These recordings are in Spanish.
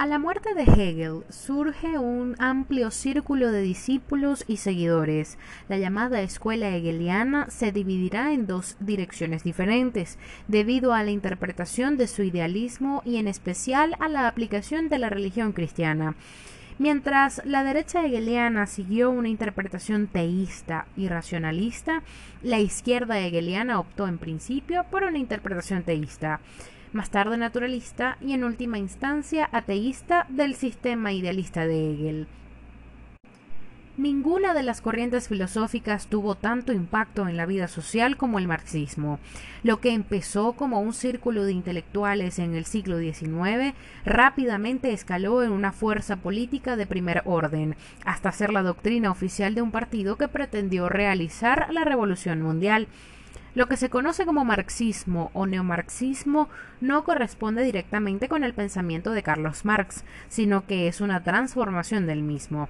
A la muerte de Hegel surge un amplio círculo de discípulos y seguidores. La llamada escuela hegeliana se dividirá en dos direcciones diferentes, debido a la interpretación de su idealismo y en especial a la aplicación de la religión cristiana. Mientras la derecha hegeliana siguió una interpretación teísta y racionalista, la izquierda hegeliana optó en principio por una interpretación teísta más tarde naturalista y en última instancia ateísta del sistema idealista de Hegel. Ninguna de las corrientes filosóficas tuvo tanto impacto en la vida social como el marxismo. Lo que empezó como un círculo de intelectuales en el siglo XIX rápidamente escaló en una fuerza política de primer orden, hasta ser la doctrina oficial de un partido que pretendió realizar la revolución mundial. Lo que se conoce como marxismo o neomarxismo no corresponde directamente con el pensamiento de Carlos Marx, sino que es una transformación del mismo.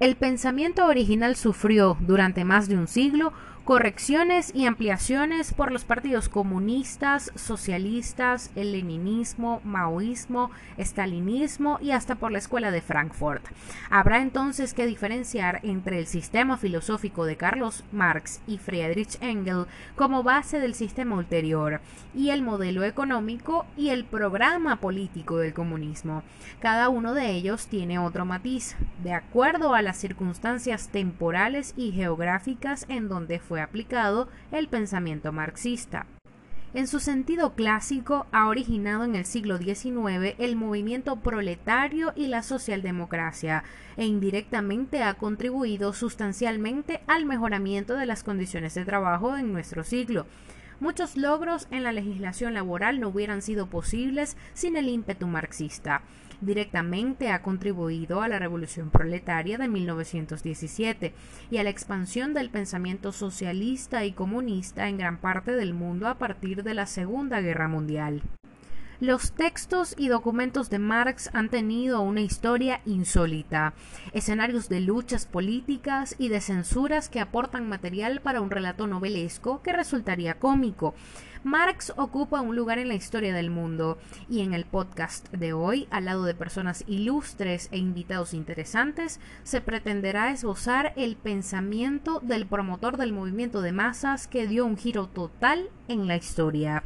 El pensamiento original sufrió durante más de un siglo correcciones y ampliaciones por los partidos comunistas, socialistas, el leninismo, maoísmo, estalinismo y hasta por la Escuela de Frankfurt. Habrá entonces que diferenciar entre el sistema filosófico de Carlos Marx y Friedrich Engels como base del sistema ulterior y el modelo económico y el programa político del comunismo. Cada uno de ellos tiene otro matiz, de acuerdo a las circunstancias temporales y geográficas en donde fue aplicado el pensamiento marxista. En su sentido clásico, ha originado en el siglo XIX el movimiento proletario y la socialdemocracia, e indirectamente ha contribuido sustancialmente al mejoramiento de las condiciones de trabajo en nuestro siglo. Muchos logros en la legislación laboral no hubieran sido posibles sin el ímpetu marxista directamente ha contribuido a la revolución proletaria de 1917 y a la expansión del pensamiento socialista y comunista en gran parte del mundo a partir de la Segunda Guerra Mundial. Los textos y documentos de Marx han tenido una historia insólita, escenarios de luchas políticas y de censuras que aportan material para un relato novelesco que resultaría cómico. Marx ocupa un lugar en la historia del mundo y en el podcast de hoy, al lado de personas ilustres e invitados interesantes, se pretenderá esbozar el pensamiento del promotor del movimiento de masas que dio un giro total en la historia.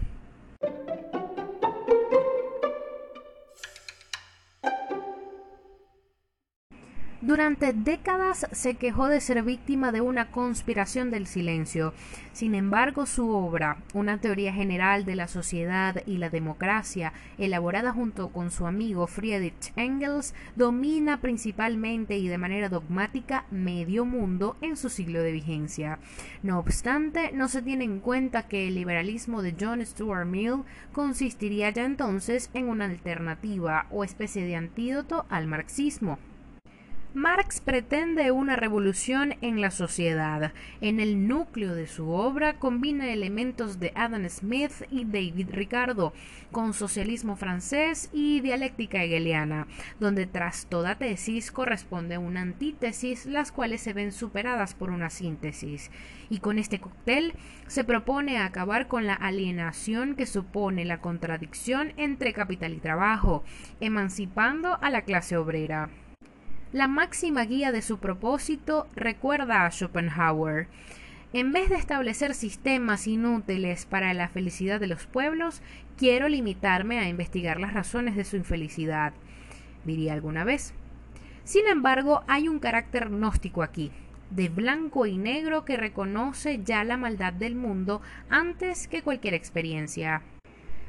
Durante décadas se quejó de ser víctima de una conspiración del silencio. Sin embargo, su obra, Una teoría general de la sociedad y la democracia, elaborada junto con su amigo Friedrich Engels, domina principalmente y de manera dogmática medio mundo en su siglo de vigencia. No obstante, no se tiene en cuenta que el liberalismo de John Stuart Mill consistiría ya entonces en una alternativa o especie de antídoto al marxismo. Marx pretende una revolución en la sociedad. En el núcleo de su obra combina elementos de Adam Smith y David Ricardo, con socialismo francés y dialéctica hegeliana, donde tras toda tesis corresponde una antítesis, las cuales se ven superadas por una síntesis. Y con este cóctel se propone acabar con la alienación que supone la contradicción entre capital y trabajo, emancipando a la clase obrera. La máxima guía de su propósito recuerda a Schopenhauer. En vez de establecer sistemas inútiles para la felicidad de los pueblos, quiero limitarme a investigar las razones de su infelicidad, diría alguna vez. Sin embargo, hay un carácter gnóstico aquí, de blanco y negro que reconoce ya la maldad del mundo antes que cualquier experiencia.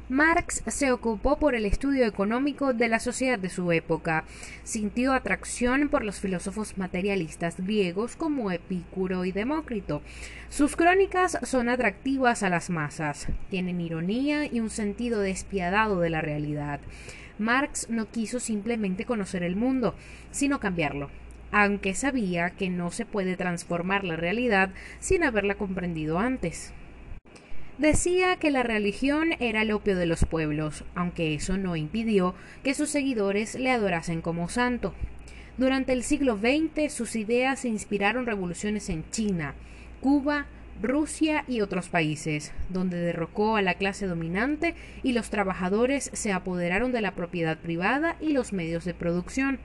Marx se ocupó por el estudio económico de la sociedad de su época. Sintió atracción por los filósofos materialistas griegos como Epicuro y Demócrito. Sus crónicas son atractivas a las masas, tienen ironía y un sentido despiadado de la realidad. Marx no quiso simplemente conocer el mundo, sino cambiarlo aunque sabía que no se puede transformar la realidad sin haberla comprendido antes. Decía que la religión era el opio de los pueblos, aunque eso no impidió que sus seguidores le adorasen como santo. Durante el siglo XX sus ideas inspiraron revoluciones en China, Cuba, Rusia y otros países, donde derrocó a la clase dominante y los trabajadores se apoderaron de la propiedad privada y los medios de producción.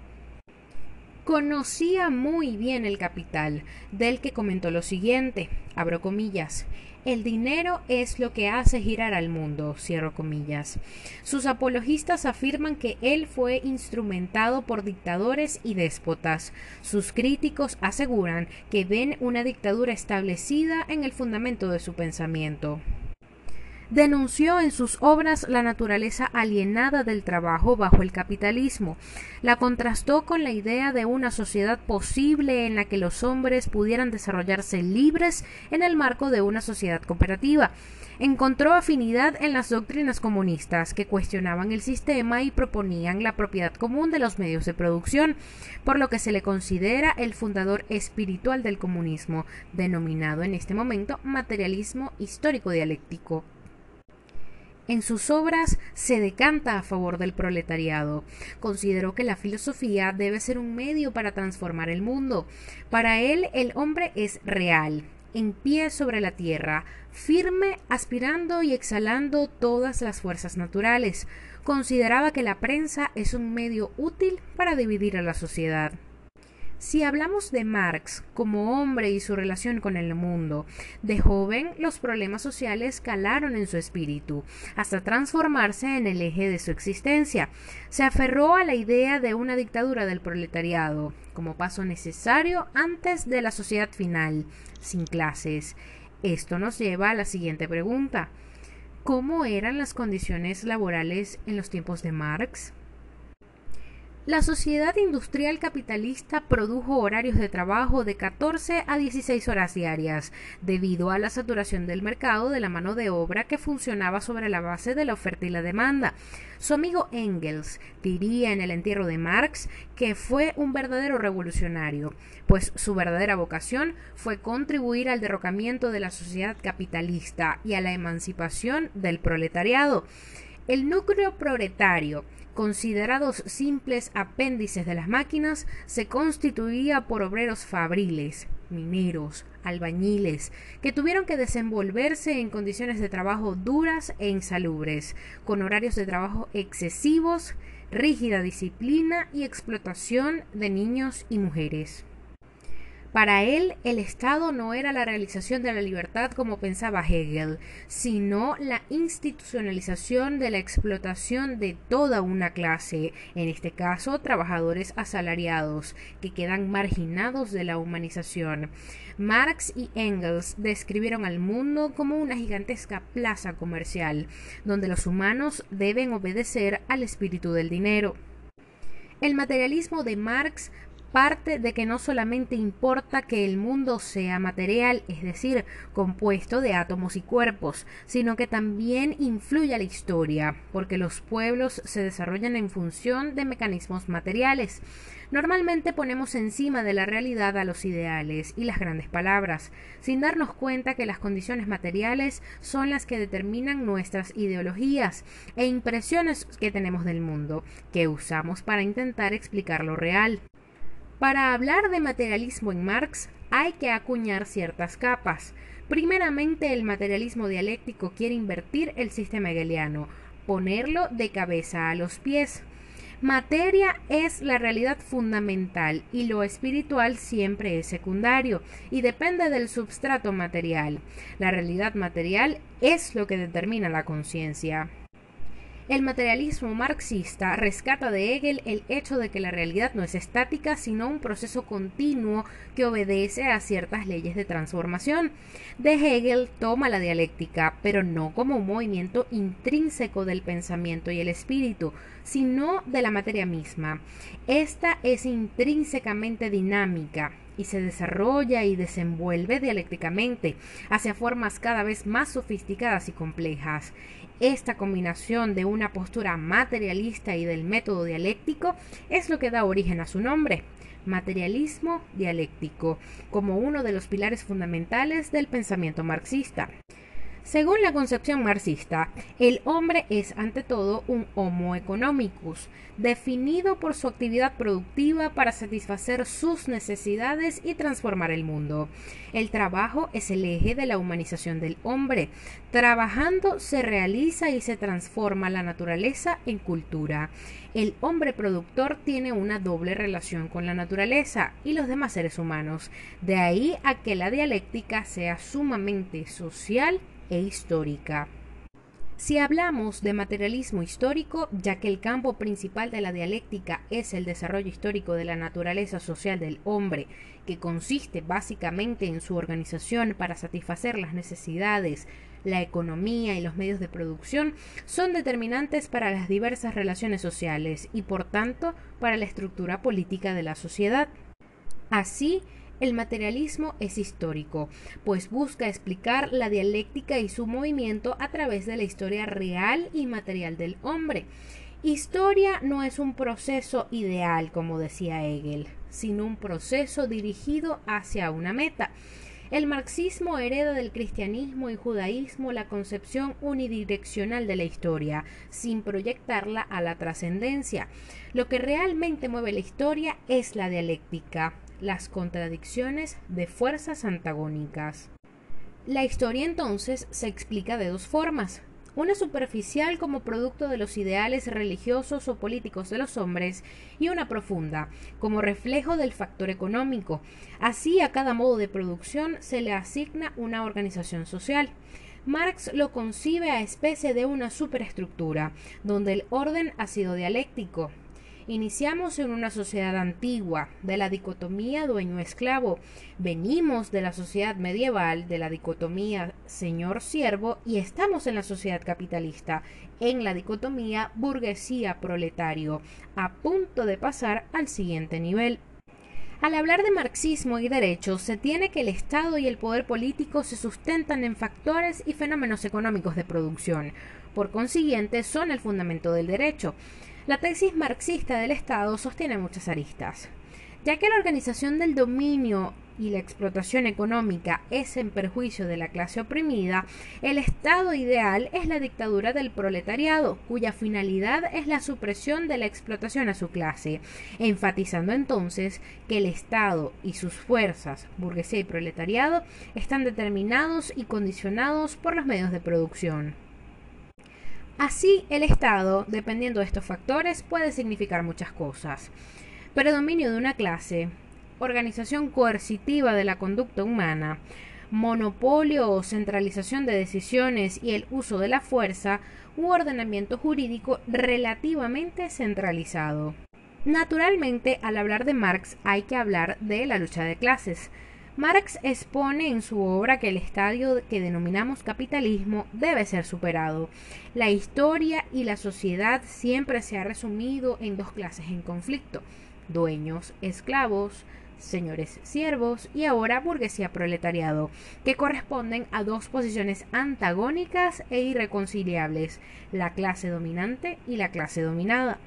Conocía muy bien el capital, del que comentó lo siguiente, abro comillas, el dinero es lo que hace girar al mundo, cierro comillas. Sus apologistas afirman que él fue instrumentado por dictadores y déspotas. Sus críticos aseguran que ven una dictadura establecida en el fundamento de su pensamiento denunció en sus obras la naturaleza alienada del trabajo bajo el capitalismo, la contrastó con la idea de una sociedad posible en la que los hombres pudieran desarrollarse libres en el marco de una sociedad cooperativa. Encontró afinidad en las doctrinas comunistas que cuestionaban el sistema y proponían la propiedad común de los medios de producción, por lo que se le considera el fundador espiritual del comunismo, denominado en este momento materialismo histórico dialéctico. En sus obras se decanta a favor del proletariado. Consideró que la filosofía debe ser un medio para transformar el mundo. Para él el hombre es real, en pie sobre la tierra, firme, aspirando y exhalando todas las fuerzas naturales. Consideraba que la prensa es un medio útil para dividir a la sociedad. Si hablamos de Marx como hombre y su relación con el mundo, de joven los problemas sociales calaron en su espíritu, hasta transformarse en el eje de su existencia. Se aferró a la idea de una dictadura del proletariado, como paso necesario antes de la sociedad final, sin clases. Esto nos lleva a la siguiente pregunta. ¿Cómo eran las condiciones laborales en los tiempos de Marx? La sociedad industrial capitalista produjo horarios de trabajo de 14 a 16 horas diarias, debido a la saturación del mercado de la mano de obra que funcionaba sobre la base de la oferta y la demanda. Su amigo Engels diría en el entierro de Marx que fue un verdadero revolucionario, pues su verdadera vocación fue contribuir al derrocamiento de la sociedad capitalista y a la emancipación del proletariado. El núcleo proletario considerados simples apéndices de las máquinas, se constituía por obreros fabriles, mineros, albañiles, que tuvieron que desenvolverse en condiciones de trabajo duras e insalubres, con horarios de trabajo excesivos, rígida disciplina y explotación de niños y mujeres. Para él, el Estado no era la realización de la libertad como pensaba Hegel, sino la institucionalización de la explotación de toda una clase, en este caso trabajadores asalariados, que quedan marginados de la humanización. Marx y Engels describieron al mundo como una gigantesca plaza comercial, donde los humanos deben obedecer al espíritu del dinero. El materialismo de Marx parte de que no solamente importa que el mundo sea material, es decir, compuesto de átomos y cuerpos, sino que también influye la historia, porque los pueblos se desarrollan en función de mecanismos materiales. Normalmente ponemos encima de la realidad a los ideales y las grandes palabras, sin darnos cuenta que las condiciones materiales son las que determinan nuestras ideologías e impresiones que tenemos del mundo, que usamos para intentar explicar lo real. Para hablar de materialismo en Marx hay que acuñar ciertas capas. Primeramente, el materialismo dialéctico quiere invertir el sistema hegeliano, ponerlo de cabeza a los pies. Materia es la realidad fundamental y lo espiritual siempre es secundario y depende del substrato material. La realidad material es lo que determina la conciencia. El materialismo marxista rescata de Hegel el hecho de que la realidad no es estática, sino un proceso continuo que obedece a ciertas leyes de transformación. De Hegel toma la dialéctica, pero no como un movimiento intrínseco del pensamiento y el espíritu, sino de la materia misma. Esta es intrínsecamente dinámica, y se desarrolla y desenvuelve dialécticamente hacia formas cada vez más sofisticadas y complejas. Esta combinación de una postura materialista y del método dialéctico es lo que da origen a su nombre, materialismo dialéctico, como uno de los pilares fundamentales del pensamiento marxista. Según la concepción marxista, el hombre es ante todo un homo economicus, definido por su actividad productiva para satisfacer sus necesidades y transformar el mundo. El trabajo es el eje de la humanización del hombre. Trabajando se realiza y se transforma la naturaleza en cultura. El hombre productor tiene una doble relación con la naturaleza y los demás seres humanos. De ahí a que la dialéctica sea sumamente social e histórica. Si hablamos de materialismo histórico, ya que el campo principal de la dialéctica es el desarrollo histórico de la naturaleza social del hombre, que consiste básicamente en su organización para satisfacer las necesidades, la economía y los medios de producción, son determinantes para las diversas relaciones sociales y por tanto para la estructura política de la sociedad. Así, el materialismo es histórico, pues busca explicar la dialéctica y su movimiento a través de la historia real y material del hombre. Historia no es un proceso ideal, como decía Hegel, sino un proceso dirigido hacia una meta. El marxismo hereda del cristianismo y judaísmo la concepción unidireccional de la historia, sin proyectarla a la trascendencia. Lo que realmente mueve la historia es la dialéctica, las contradicciones de fuerzas antagónicas. La historia entonces se explica de dos formas. Una superficial como producto de los ideales religiosos o políticos de los hombres y una profunda como reflejo del factor económico. Así a cada modo de producción se le asigna una organización social. Marx lo concibe a especie de una superestructura, donde el orden ha sido dialéctico, Iniciamos en una sociedad antigua, de la dicotomía dueño-esclavo. Venimos de la sociedad medieval, de la dicotomía señor-siervo, y estamos en la sociedad capitalista, en la dicotomía burguesía-proletario, a punto de pasar al siguiente nivel. Al hablar de marxismo y derechos, se tiene que el Estado y el poder político se sustentan en factores y fenómenos económicos de producción. Por consiguiente, son el fundamento del derecho. La tesis marxista del Estado sostiene muchas aristas, ya que la organización del dominio y la explotación económica es en perjuicio de la clase oprimida, el estado ideal es la dictadura del proletariado, cuya finalidad es la supresión de la explotación a su clase, enfatizando entonces que el Estado y sus fuerzas, burguesía y proletariado, están determinados y condicionados por los medios de producción. Así, el Estado, dependiendo de estos factores, puede significar muchas cosas. Predominio de una clase, organización coercitiva de la conducta humana, monopolio o centralización de decisiones y el uso de la fuerza u ordenamiento jurídico relativamente centralizado. Naturalmente, al hablar de Marx hay que hablar de la lucha de clases, Marx expone en su obra que el estadio que denominamos capitalismo debe ser superado. La historia y la sociedad siempre se ha resumido en dos clases en conflicto, dueños, esclavos, señores siervos y ahora burguesía proletariado, que corresponden a dos posiciones antagónicas e irreconciliables, la clase dominante y la clase dominada.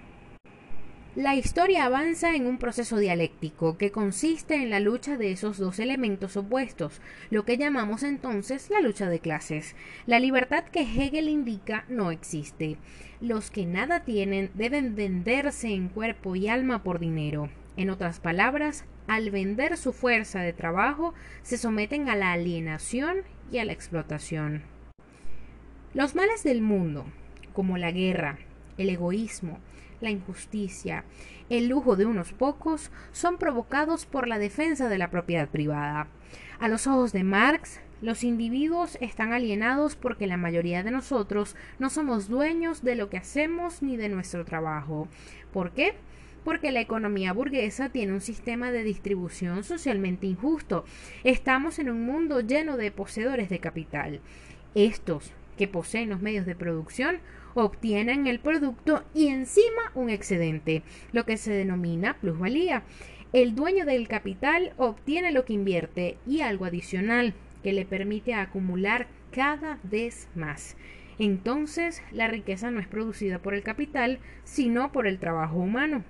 La historia avanza en un proceso dialéctico que consiste en la lucha de esos dos elementos opuestos, lo que llamamos entonces la lucha de clases. La libertad que Hegel indica no existe. Los que nada tienen deben venderse en cuerpo y alma por dinero. En otras palabras, al vender su fuerza de trabajo, se someten a la alienación y a la explotación. Los males del mundo, como la guerra, el egoísmo, la injusticia, el lujo de unos pocos, son provocados por la defensa de la propiedad privada. A los ojos de Marx, los individuos están alienados porque la mayoría de nosotros no somos dueños de lo que hacemos ni de nuestro trabajo. ¿Por qué? Porque la economía burguesa tiene un sistema de distribución socialmente injusto. Estamos en un mundo lleno de poseedores de capital. Estos, que poseen los medios de producción, obtienen el producto y encima un excedente, lo que se denomina plusvalía. El dueño del capital obtiene lo que invierte y algo adicional que le permite acumular cada vez más. Entonces, la riqueza no es producida por el capital, sino por el trabajo humano.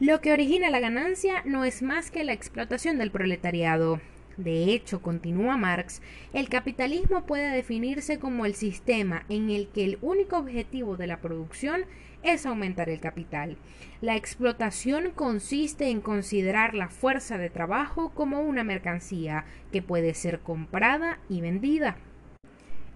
Lo que origina la ganancia no es más que la explotación del proletariado, De hecho, continúa Marx, el capitalismo puede definirse como el sistema en el que el único objetivo de la producción es aumentar el capital. La explotación consiste en considerar la fuerza de trabajo como una mercancía que puede ser comprada y vendida.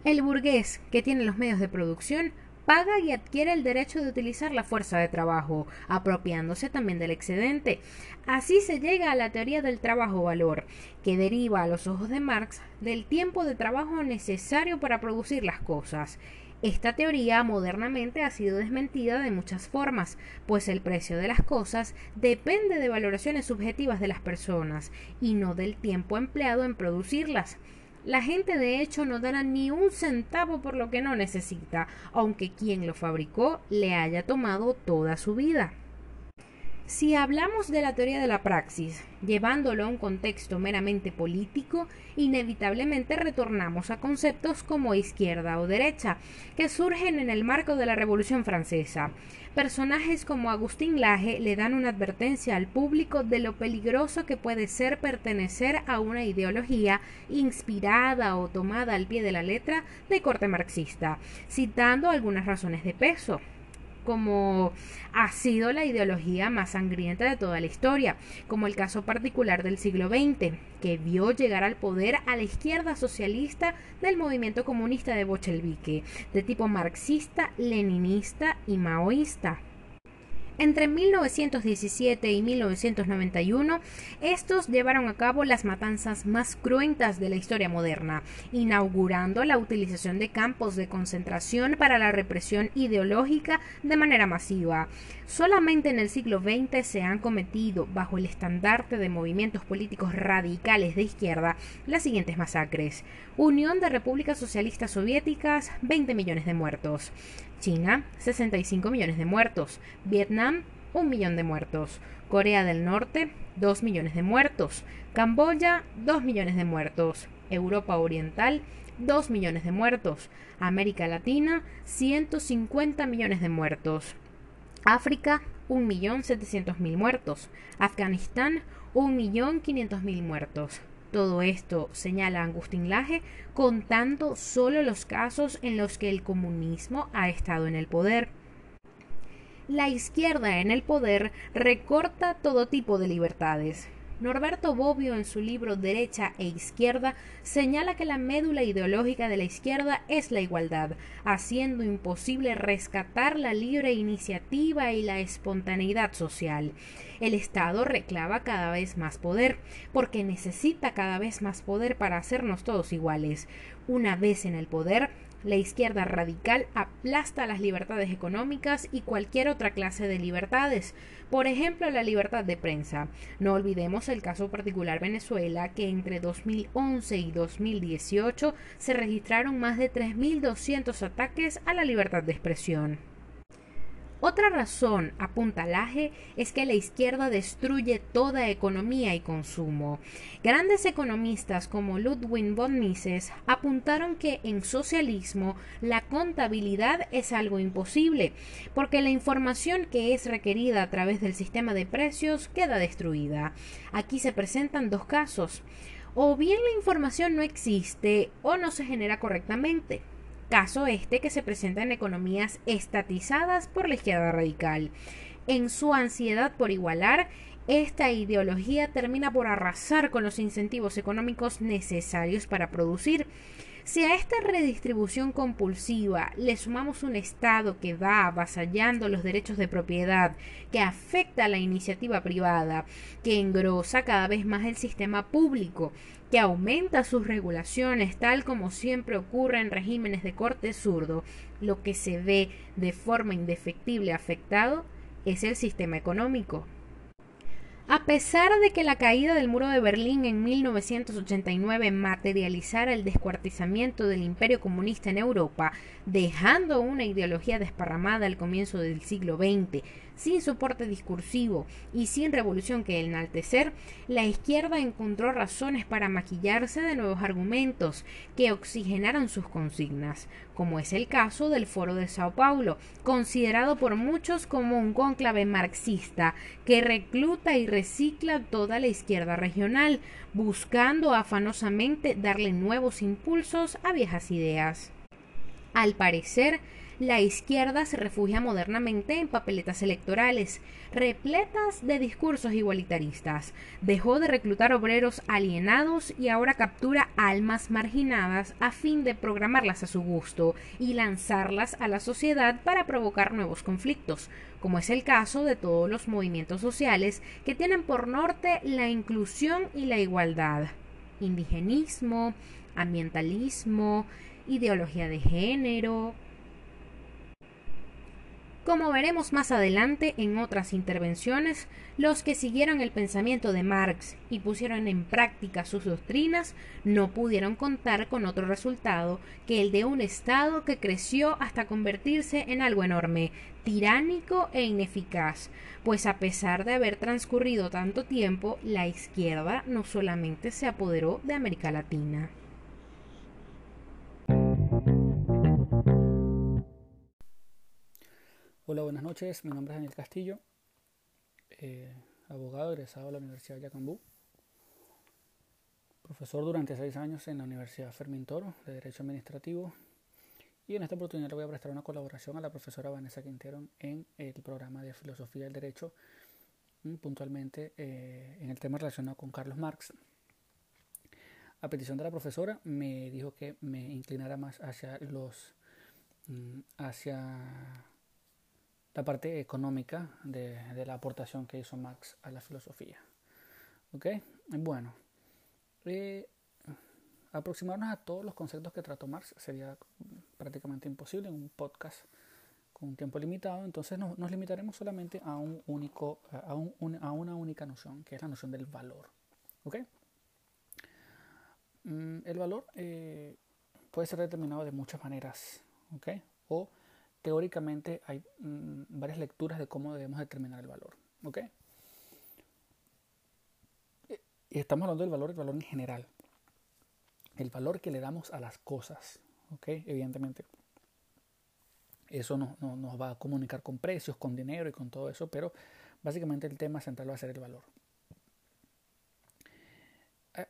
El burgués, que tiene los medios de producción, paga y adquiere el derecho de utilizar la fuerza de trabajo, apropiándose también del excedente. Así se llega a la teoría del trabajo-valor, que deriva a los ojos de Marx del tiempo de trabajo necesario para producir las cosas. Esta teoría modernamente ha sido desmentida de muchas formas, pues el precio de las cosas depende de valoraciones subjetivas de las personas y no del tiempo empleado en producirlas. La gente de hecho no dará ni un centavo por lo que no necesita, aunque quien lo fabricó le haya tomado toda su vida. Si hablamos de la teoría de la praxis, llevándolo a un contexto meramente político, inevitablemente retornamos a conceptos como izquierda o derecha, que surgen en el marco de la Revolución Francesa. Personajes como Agustín Laje le dan una advertencia al público de lo peligroso que puede ser pertenecer a una ideología inspirada o tomada al pie de la letra de corte marxista, citando algunas razones de peso como ha sido la ideología más sangrienta de toda la historia, como el caso particular del siglo XX, que vio llegar al poder a la izquierda socialista del movimiento comunista de Bolchevique, de tipo marxista, leninista y maoísta. Entre 1917 y 1991, estos llevaron a cabo las matanzas más cruentas de la historia moderna, inaugurando la utilización de campos de concentración para la represión ideológica de manera masiva. Solamente en el siglo XX se han cometido, bajo el estandarte de movimientos políticos radicales de izquierda, las siguientes masacres. Unión de Repúblicas Socialistas Soviéticas, 20 millones de muertos. China, 65 millones de muertos. Vietnam, 1 millón de muertos. Corea del Norte, 2 millones de muertos. Camboya, 2 millones de muertos. Europa Oriental, 2 millones de muertos. América Latina, 150 millones de muertos. África, 1.700.000 muertos. Afganistán, 1.500.000 muertos. Todo esto, señala Agustín Laje, contando solo los casos en los que el comunismo ha estado en el poder. La izquierda en el poder recorta todo tipo de libertades, Norberto Bobbio en su libro Derecha e Izquierda señala que la médula ideológica de la izquierda es la igualdad, haciendo imposible rescatar la libre iniciativa y la espontaneidad social. El Estado reclama cada vez más poder, porque necesita cada vez más poder para hacernos todos iguales. Una vez en el poder, la izquierda radical aplasta las libertades económicas y cualquier otra clase de libertades, por ejemplo la libertad de prensa. No olvidemos el caso particular Venezuela, que entre 2011 y 2018 se registraron más de 3.200 ataques a la libertad de expresión. Otra razón, apunta Laje, es que la izquierda destruye toda economía y consumo. Grandes economistas como Ludwig von Mises apuntaron que en socialismo la contabilidad es algo imposible, porque la información que es requerida a través del sistema de precios queda destruida. Aquí se presentan dos casos. O bien la información no existe o no se genera correctamente caso este que se presenta en economías estatizadas por la izquierda radical. En su ansiedad por igualar, esta ideología termina por arrasar con los incentivos económicos necesarios para producir. Si a esta redistribución compulsiva le sumamos un Estado que va avasallando los derechos de propiedad, que afecta a la iniciativa privada, que engrosa cada vez más el sistema público, que aumenta sus regulaciones, tal como siempre ocurre en regímenes de corte zurdo, lo que se ve de forma indefectible afectado es el sistema económico. A pesar de que la caída del muro de Berlín en 1989 materializara el descuartizamiento del imperio comunista en Europa, dejando una ideología desparramada al comienzo del siglo XX, sin soporte discursivo y sin revolución que enaltecer, la izquierda encontró razones para maquillarse de nuevos argumentos que oxigenaron sus consignas, como es el caso del Foro de Sao Paulo, considerado por muchos como un cónclave marxista que recluta y recicla toda la izquierda regional, buscando afanosamente darle nuevos impulsos a viejas ideas. Al parecer, la izquierda se refugia modernamente en papeletas electorales, repletas de discursos igualitaristas. Dejó de reclutar obreros alienados y ahora captura almas marginadas a fin de programarlas a su gusto y lanzarlas a la sociedad para provocar nuevos conflictos, como es el caso de todos los movimientos sociales que tienen por norte la inclusión y la igualdad. Indigenismo, ambientalismo, ideología de género, como veremos más adelante en otras intervenciones, los que siguieron el pensamiento de Marx y pusieron en práctica sus doctrinas no pudieron contar con otro resultado que el de un Estado que creció hasta convertirse en algo enorme, tiránico e ineficaz, pues a pesar de haber transcurrido tanto tiempo, la izquierda no solamente se apoderó de América Latina. Hola, buenas noches. Mi nombre es Daniel Castillo, eh, abogado egresado de la Universidad de Yacambú, profesor durante seis años en la Universidad Fermín Toro de Derecho Administrativo y en esta oportunidad le voy a prestar una colaboración a la profesora Vanessa Quintero en el programa de Filosofía del Derecho, mm, puntualmente eh, en el tema relacionado con Carlos Marx. A petición de la profesora me dijo que me inclinara más hacia los mm, hacia la parte económica de, la aportación que hizo Marx a la filosofía. ¿Ok? Bueno, eh, aproximarnos a todos los conceptos que trató Marx sería prácticamente imposible en un podcast con un tiempo limitado, entonces nos, limitaremos solamente a, un único, a, una única noción, que es la noción del valor. ¿Ok? Mm, el valor eh, puede ser determinado de muchas maneras, ¿ok? O teóricamente hay mm, varias lecturas de cómo debemos determinar el valor. ¿ok? Y estamos hablando del valor, el valor en general. El valor que le damos a las cosas. ¿ok? Evidentemente. Eso nos, nos va a comunicar con precios, con dinero y con todo eso, pero básicamente el tema central va a ser el valor.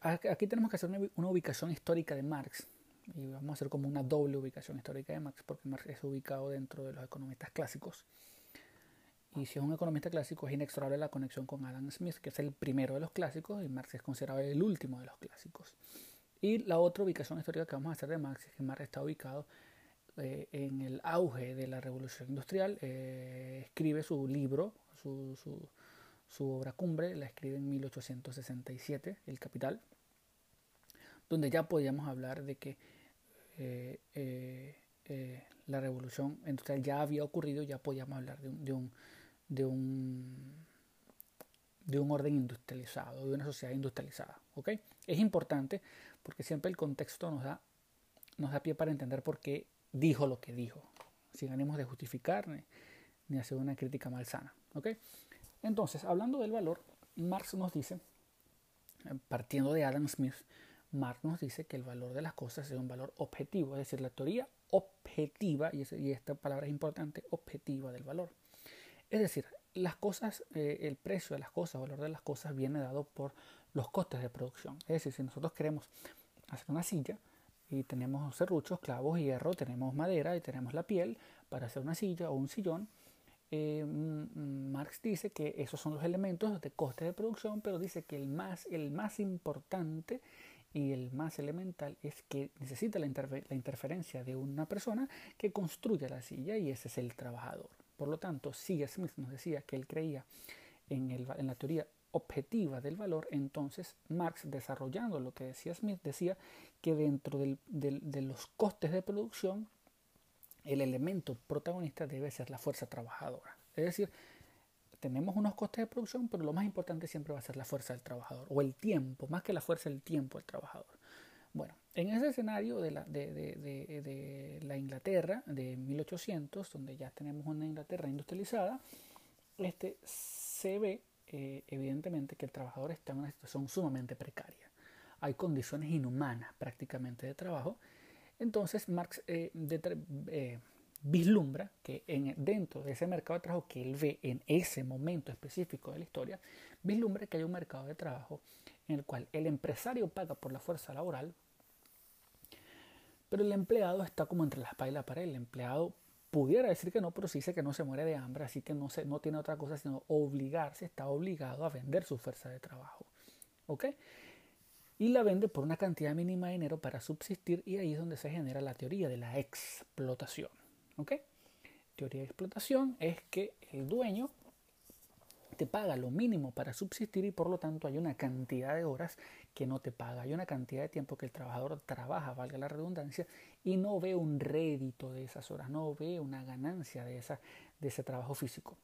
Aquí tenemos que hacer una ubicación histórica de Marx y vamos a hacer como una doble ubicación histórica de Marx, porque Marx es ubicado dentro de los economistas clásicos. Y si es un economista clásico, es inexorable la conexión con Adam Smith, que es el primero de los clásicos, y Marx es considerado el último de los clásicos. Y la otra ubicación histórica que vamos a hacer de Marx es que Marx está ubicado eh, en el auge de la revolución industrial. Eh, escribe su libro, su, su, su obra cumbre, la escribe en 1867, El Capital, donde ya podíamos hablar de que eh, eh, eh, la revolución industrial ya había ocurrido, ya podíamos hablar de un, de un, de un, de un orden industrializado, de una sociedad industrializada. ¿okay? Es importante porque siempre el contexto nos da, nos da pie para entender por qué dijo lo que dijo, sin ánimos de justificar ni, ni hacer una crítica malsana. ¿okay? Entonces, hablando del valor, Marx nos dice, partiendo de Adam Smith, Marx nos dice que el valor de las cosas es un valor objetivo, es decir, la teoría objetiva, y, esta palabra es importante, objetiva del valor. Es decir, las cosas, eh, el precio de las cosas, el valor de las cosas viene dado por los costes de producción. Es decir, si nosotros queremos hacer una silla y tenemos serruchos, clavos, hierro, tenemos madera y tenemos la piel para hacer una silla o un sillón, eh, Marx dice que esos son los elementos de coste de producción, pero dice que el más, el más importante y el más elemental es que necesita la, interferencia de una persona que construya la silla y ese es el trabajador. Por lo tanto, si Smith nos decía que él creía en, el, en la teoría objetiva del valor, entonces Marx, desarrollando lo que decía Smith, decía que dentro de los costes de producción, el elemento protagonista debe ser la fuerza trabajadora. Es decir, tenemos unos costes de producción, pero lo más importante siempre va a ser la fuerza del trabajador, o el tiempo, más que la fuerza, el tiempo del trabajador. Bueno, en ese escenario de la, de, de, de, la Inglaterra de 1800, donde ya tenemos una Inglaterra industrializada, este, se ve eh, evidentemente que el trabajador está en una situación sumamente precaria. Hay condiciones inhumanas prácticamente de trabajo. Entonces Marx eh, eh, vislumbra que en, dentro de ese mercado de trabajo que él ve en ese momento específico de la historia, vislumbra que hay un mercado de trabajo en el cual el empresario paga por la fuerza laboral, pero el empleado está como entre la espalda y la pared. El empleado pudiera decir que no, pero sí dice que no se muere de hambre, así que no, se, no tiene otra cosa sino obligarse, está obligado a vender su fuerza de trabajo. ¿Ok? Y la vende por una cantidad mínima de dinero para subsistir y ahí es donde se genera la teoría de la explotación. ¿Ok? Teoría de explotación es que el dueño te paga lo mínimo para subsistir y por lo tanto hay una cantidad de horas que no te paga, hay una cantidad de tiempo que el trabajador trabaja, valga la redundancia, y no ve un rédito de esas horas, no ve una ganancia de, esa, de ese trabajo físico.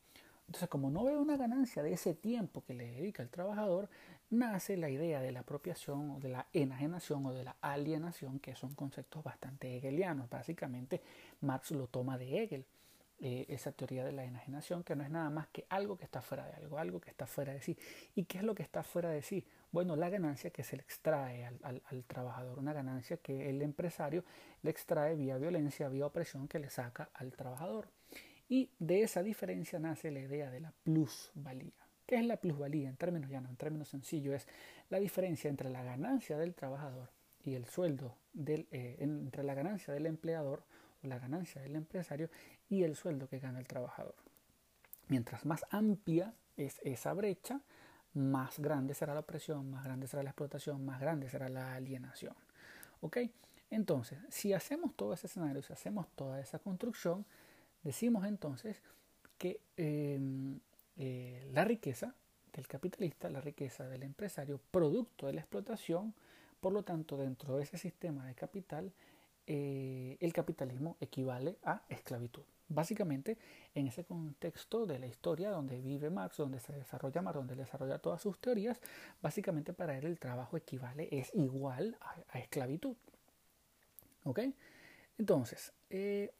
Entonces, como no ve una ganancia de ese tiempo que le dedica el trabajador, nace la idea de la apropiación o de la enajenación o de la alienación, que son conceptos bastante hegelianos. Básicamente, Marx lo toma de Hegel. Eh, esa teoría de la enajenación, que no es nada más que algo que está fuera de algo, algo que está fuera de sí. ¿Y qué es lo que está fuera de sí? Bueno, la ganancia que se le extrae al, al trabajador, una ganancia que el empresario le extrae vía violencia, vía opresión que le saca al trabajador. Y de esa diferencia nace la idea de la plusvalía. ¿Qué es la plusvalía? En términos llanos, en términos sencillos, es la diferencia entre la ganancia del trabajador y el sueldo del, eh, entre la ganancia del empleador o la ganancia del empresario y el sueldo que gana el trabajador. Mientras más amplia es esa brecha, más grande será la opresión, más grande será la explotación, más grande será la alienación. ¿Ok? Entonces, si hacemos todo ese escenario, si hacemos toda esa construcción, decimos entonces que em, eh, la riqueza del capitalista, la riqueza del empresario, producto de la explotación, por lo tanto, dentro de ese sistema de capital, eh, el capitalismo equivale a esclavitud. Básicamente, en ese contexto de la historia donde vive Marx, donde se desarrolla Marx, donde desarrolla todas sus teorías, básicamente para él el trabajo equivale, es igual a, esclavitud. ¿Ok? Entonces, eh,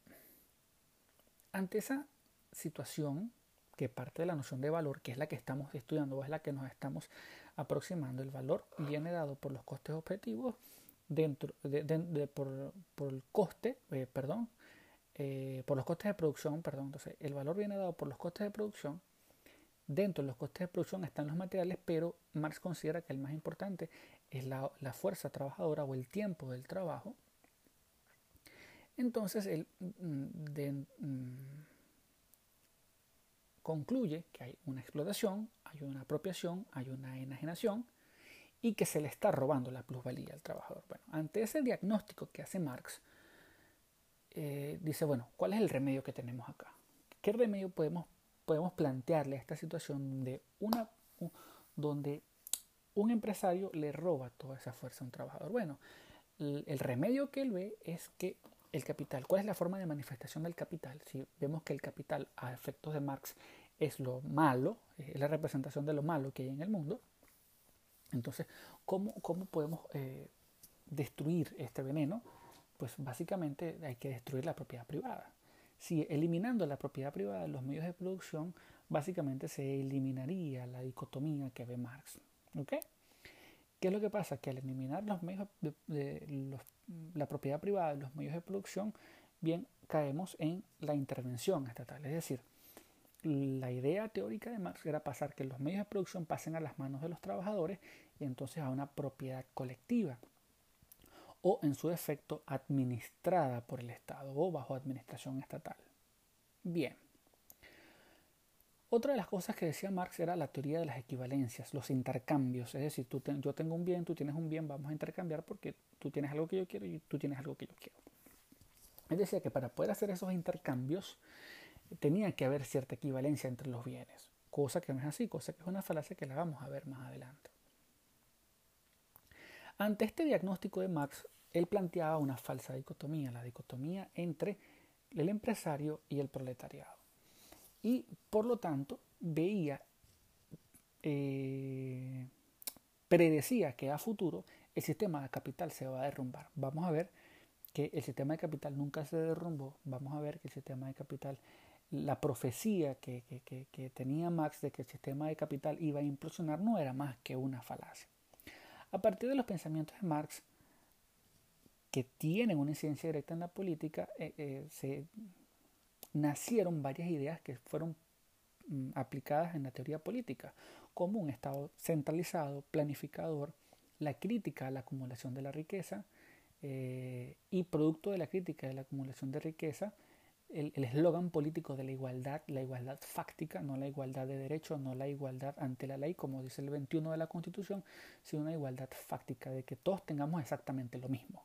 ante esa situación que parte de la noción de valor, que es la que estamos estudiando o es la que nos estamos aproximando, el valor viene dado por los costes objetivos dentro de, por, el coste, eh, perdón, eh, por los costes de producción, perdón, entonces el valor viene dado por los costes de producción. Dentro de los costes de producción están los materiales, pero Marx considera que el más importante es la, fuerza trabajadora o el tiempo del trabajo. Entonces él mm, mm, concluye que hay una explotación, hay una apropiación, hay una enajenación y que se le está robando la plusvalía al trabajador. Bueno, ante ese diagnóstico que hace Marx, eh, dice, bueno, ¿cuál es el remedio que tenemos acá? ¿Qué remedio podemos, podemos plantearle a esta situación de una, donde un empresario le roba toda esa fuerza a un trabajador? Bueno, el, remedio que él ve es que el capital, ¿cuál es la forma de manifestación del capital? Si vemos que el capital a efectos de Marx es lo malo, es la representación de lo malo que hay en el mundo, entonces, ¿cómo, cómo podemos eh, destruir este veneno? pues básicamente hay que destruir la propiedad privada. Si eliminando la propiedad privada los medios de producción, básicamente se eliminaría la dicotomía que ve Marx. ¿Ok? ¿Qué es lo que pasa? Que al eliminar los medios de, la propiedad privada los medios de producción, bien caemos en la intervención estatal. Es decir, la idea teórica de Marx era pasar que los medios de producción pasen a las manos de los trabajadores y entonces a una propiedad colectiva o en su defecto administrada por el Estado o bajo administración estatal. Bien. Otra de las cosas que decía Marx era la teoría de las equivalencias, los intercambios. Es decir, tú yo tengo un bien, tú tienes un bien, vamos a intercambiar porque tú tienes algo que yo quiero y tú tienes algo que yo quiero. Él decía que para poder hacer esos intercambios tenía que haber cierta equivalencia entre los bienes, cosa que no es así, cosa que es una falacia que la vamos a ver más adelante. Ante este diagnóstico de Marx, él planteaba una falsa dicotomía, la dicotomía entre el empresario y el proletariado. Y por lo tanto veía, eh, predecía que a futuro el sistema de capital se va a derrumbar. Vamos a ver que el sistema de capital nunca se derrumbó, vamos a ver que el sistema de capital la profecía que, que, tenía Marx de que el sistema de capital iba a implosionar no era más que una falacia. A partir de los pensamientos de Marx, que tienen una incidencia directa en la política, eh, eh, se nacieron varias ideas que fueron mm, aplicadas en la teoría política, como un Estado centralizado, planificador, la crítica a la acumulación de la riqueza eh, y producto de la crítica de la acumulación de riqueza, el eslogan político de la igualdad, la igualdad fáctica, no la igualdad de derechos, no la igualdad ante la ley, como dice el 21 de la Constitución, sino una igualdad fáctica, de que todos tengamos exactamente lo mismo.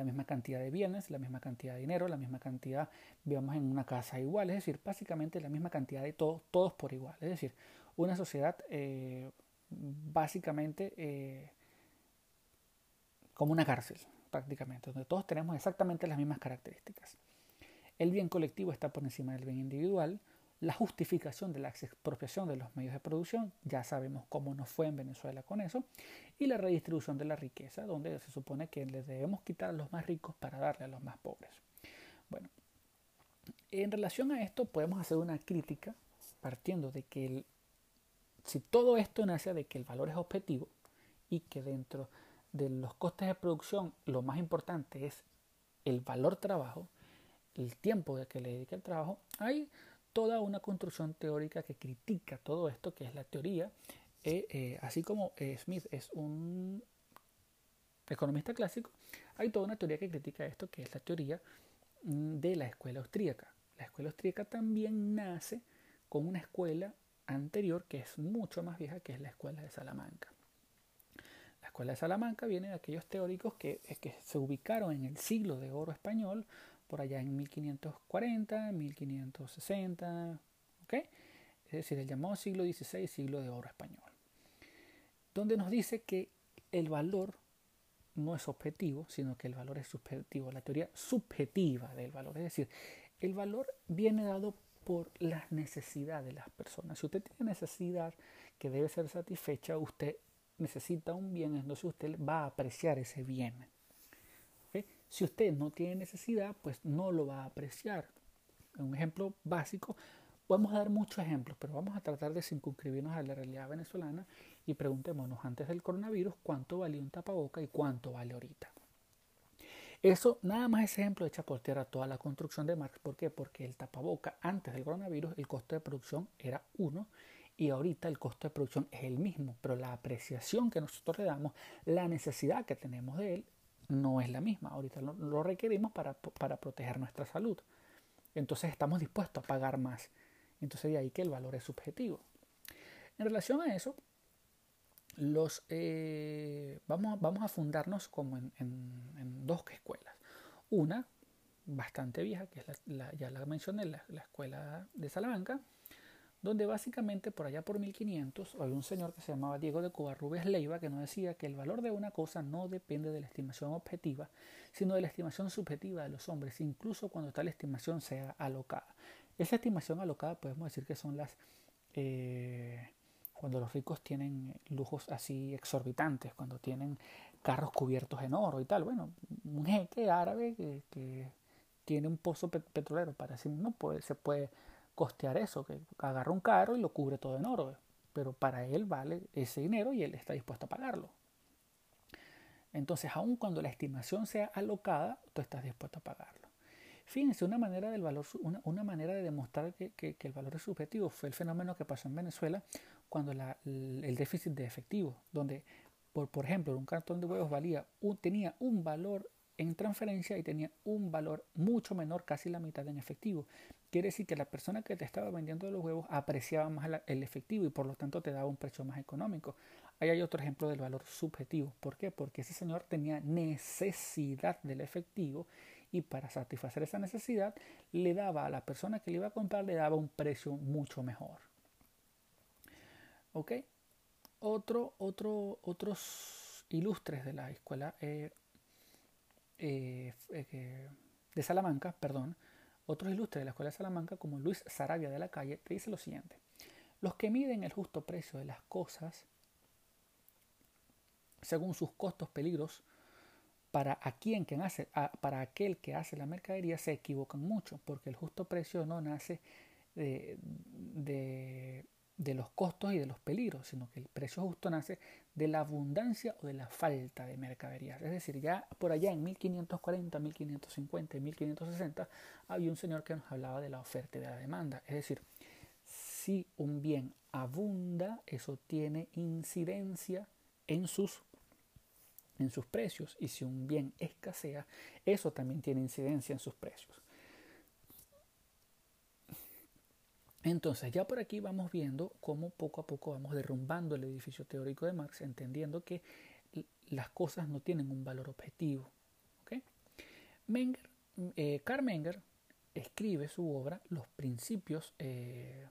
La misma cantidad de bienes, la misma cantidad de dinero, la misma cantidad, vivamos en una casa igual, es decir, básicamente la misma cantidad de todos, todos por igual. Es decir, una sociedad eh, básicamente eh, como una cárcel, prácticamente, donde todos tenemos exactamente las mismas características. El bien colectivo está por encima del bien individual. La justificación de la expropiación de los medios de producción, ya sabemos cómo nos fue en Venezuela con eso. Y la redistribución de la riqueza, donde se supone que les debemos quitar a los más ricos para darle a los más pobres. Bueno, en relación a esto podemos hacer una crítica partiendo de que si todo esto nace de que el valor es objetivo y que dentro de los costes de producción lo más importante es el valor trabajo, el tiempo que le dedica el trabajo, hay toda una construcción teórica que critica todo esto, que es la teoría. Eh, eh, así como eh, Smith es un economista clásico, hay toda una teoría que critica esto, que es la teoría mm, de la escuela austríaca. La escuela austríaca también nace con una escuela anterior que es mucho más vieja, que es la escuela de Salamanca. La escuela de Salamanca viene de aquellos teóricos que, que se ubicaron en el siglo de oro español, por allá en 1540, 1560, ¿ok? Es decir, el llamado siglo XVI, siglo de oro español, donde nos dice que el valor no es objetivo, sino que el valor es subjetivo, la teoría subjetiva del valor, es decir, el valor viene dado por las necesidades de las personas. Si usted tiene necesidad que debe ser satisfecha, usted necesita un bien, entonces usted va a apreciar ese bien. Si usted no tiene necesidad, pues no lo va a apreciar. Un ejemplo básico, podemos dar muchos ejemplos, pero vamos a tratar de circunscribirnos a la realidad venezolana y preguntémonos antes del coronavirus cuánto valía un tapaboca y cuánto vale ahorita. Eso, nada más ese ejemplo echa por tierra toda la construcción de Marx. ¿Por qué? Porque el tapaboca antes del coronavirus, el costo de producción era uno y ahorita el costo de producción es el mismo, pero la apreciación que nosotros le damos, la necesidad que tenemos de él no es la misma. Ahorita lo, requerimos para, proteger nuestra salud. Entonces estamos dispuestos a pagar más. Entonces de ahí que el valor es subjetivo. En relación a eso, los, eh, vamos, vamos, a fundarnos como en, dos escuelas. Una, bastante vieja, que es la, ya la mencioné, la, la escuela de Salamanca, donde básicamente por allá por 1500 había un señor que se llamaba Diego de Covarrubias Leiva que nos decía que el valor de una cosa no depende de la estimación objetiva, sino de la estimación subjetiva de los hombres, incluso cuando tal estimación sea alocada. Esa estimación alocada podemos decir que son las... Eh, cuando los ricos tienen lujos así exorbitantes, cuando tienen carros cubiertos en oro y tal. Bueno, un jeque árabe que, tiene un pozo petrolero para sí mismo puede, se puede costear eso, que agarra un carro y lo cubre todo en oro, pero para él vale ese dinero y él está dispuesto a pagarlo. Entonces, aun cuando la estimación sea alocada, tú estás dispuesto a pagarlo. Fíjense, una manera, del valor, una, manera de demostrar que, el valor es subjetivo fue el fenómeno que pasó en Venezuela cuando el déficit de efectivo, donde, por, por ejemplo, un cartón de huevos valía tenía un valor en transferencia y tenía un valor mucho menor, casi la mitad en efectivo. Quiere decir que la persona que te estaba vendiendo los huevos apreciaba más el efectivo y por lo tanto te daba un precio más económico. Ahí hay otro ejemplo del valor subjetivo. ¿Por qué? Porque ese señor tenía necesidad del efectivo y para satisfacer esa necesidad le daba a la persona que le iba a comprar, le daba un precio mucho mejor. ¿Ok? Otro, otro, otros ilustres de la escuela eh, eh, eh, de Salamanca, perdón, otros ilustres de la Escuela de Salamanca, como Luis Sarabia de la Calle, te dice lo siguiente. Los que miden el justo precio de las cosas según sus costos, peligros para, quien, quien hace, para aquel que hace la mercadería se equivocan mucho, porque el justo precio no nace de, de, los costos y de los peligros, sino que el precio justo nace de la abundancia o de la falta de mercadería. Es decir, ya por allá en 1540, 1550 y 1560 había un señor que nos hablaba de la oferta y de la demanda. Es decir, si un bien abunda, eso tiene incidencia en sus en sus precios y si un bien escasea, eso también tiene incidencia en sus precios. Entonces ya por aquí vamos viendo cómo poco a poco vamos derrumbando el edificio teórico de Marx, entendiendo que las cosas no tienen un valor objetivo. Menger, eh, Karl Menger escribe su obra Los principios, eh,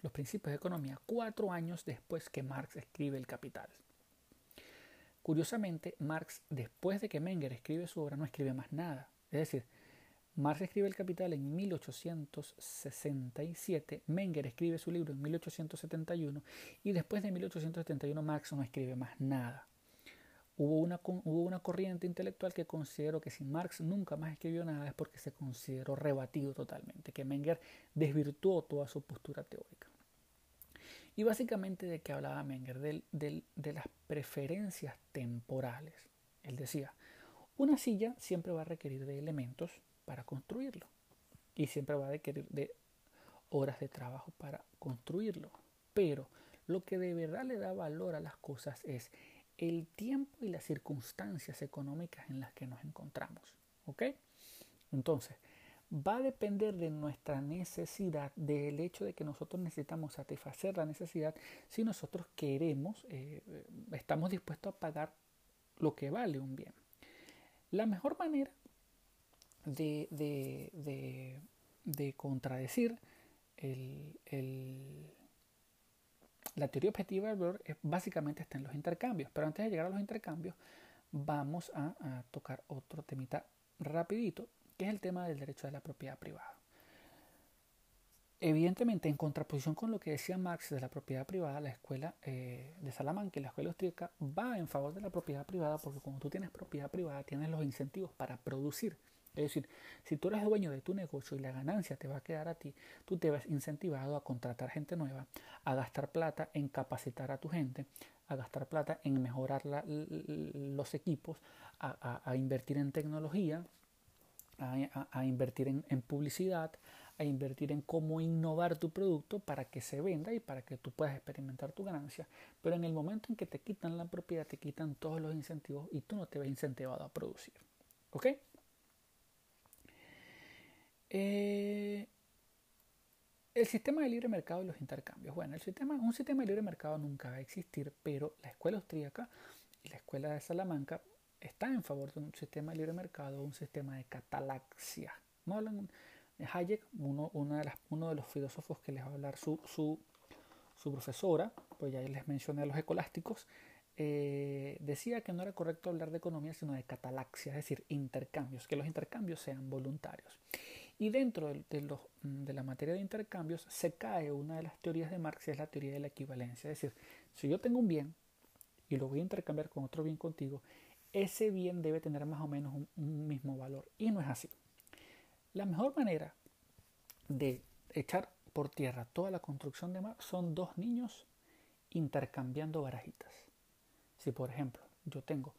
los principios de economía cuatro años después que Marx escribe El Capital. Curiosamente, Marx, después de que Menger escribe su obra, no escribe más nada. Es decir, Marx escribe El Capital en 1867, Menger escribe su libro en 1871 y después de 1871 Marx no escribe más nada. Hubo una, hubo una corriente intelectual que consideró que si Marx nunca más escribió nada es porque se consideró rebatido totalmente, que Menger desvirtuó toda su postura teórica. Y básicamente de qué hablaba Menger, de, las preferencias temporales. Él decía, una silla siempre va a requerir de elementos para construirlo y siempre va a requerir de horas de trabajo para construirlo. Pero lo que de verdad le da valor a las cosas es el tiempo y las circunstancias económicas en las que nos encontramos. ¿Ok? Entonces, va a depender de nuestra necesidad, del hecho de que nosotros necesitamos satisfacer la necesidad, si nosotros queremos, eh, estamos dispuestos a pagar lo que vale un bien. La mejor manera de, de, contradecir la teoría objetiva del valor es, básicamente está en los intercambios. Pero antes de llegar a los intercambios, vamos a, a tocar otro temita rapidito que es el tema del derecho de la propiedad privada. Evidentemente, en contraposición con lo que decía Marx de la propiedad privada, la escuela eh, de Salamanca y la escuela austríaca va en favor de la propiedad privada porque cuando tú tienes propiedad privada tienes los incentivos para producir. Es decir, si tú eres dueño de tu negocio y la ganancia te va a quedar a ti, tú te ves incentivado a contratar gente nueva, a gastar plata en capacitar a tu gente, a gastar plata en mejorar los equipos, a invertir en tecnología, a, invertir en, publicidad, a invertir en cómo innovar tu producto para que se venda y para que tú puedas experimentar tu ganancia. Pero en el momento en que te quitan la propiedad, te quitan todos los incentivos y tú no te ves incentivado a producir. ¿Ok? Eh, el sistema de libre mercado y los intercambios. Bueno, un sistema de libre mercado nunca va a existir, pero la escuela austríaca y la escuela de Salamanca está en favor de un sistema de libre mercado, un sistema de catalaxia. ¿No Hayek, uno, de los filósofos que les va a hablar su profesora, pues ya les mencioné a los escolásticos, eh, decía que no era correcto hablar de economía, sino de catalaxia, es decir, intercambios, que los intercambios sean voluntarios. Y dentro de, los, de, la materia de intercambios se cae una de las teorías de Marx, es la teoría de la equivalencia. Es decir, si yo tengo un bien y lo voy a intercambiar con otro bien contigo, ese bien debe tener más o menos un, mismo valor. Y no es así. La mejor manera de echar por tierra toda la construcción de mar son dos niños intercambiando barajitas. Si por ejemplo yo tengo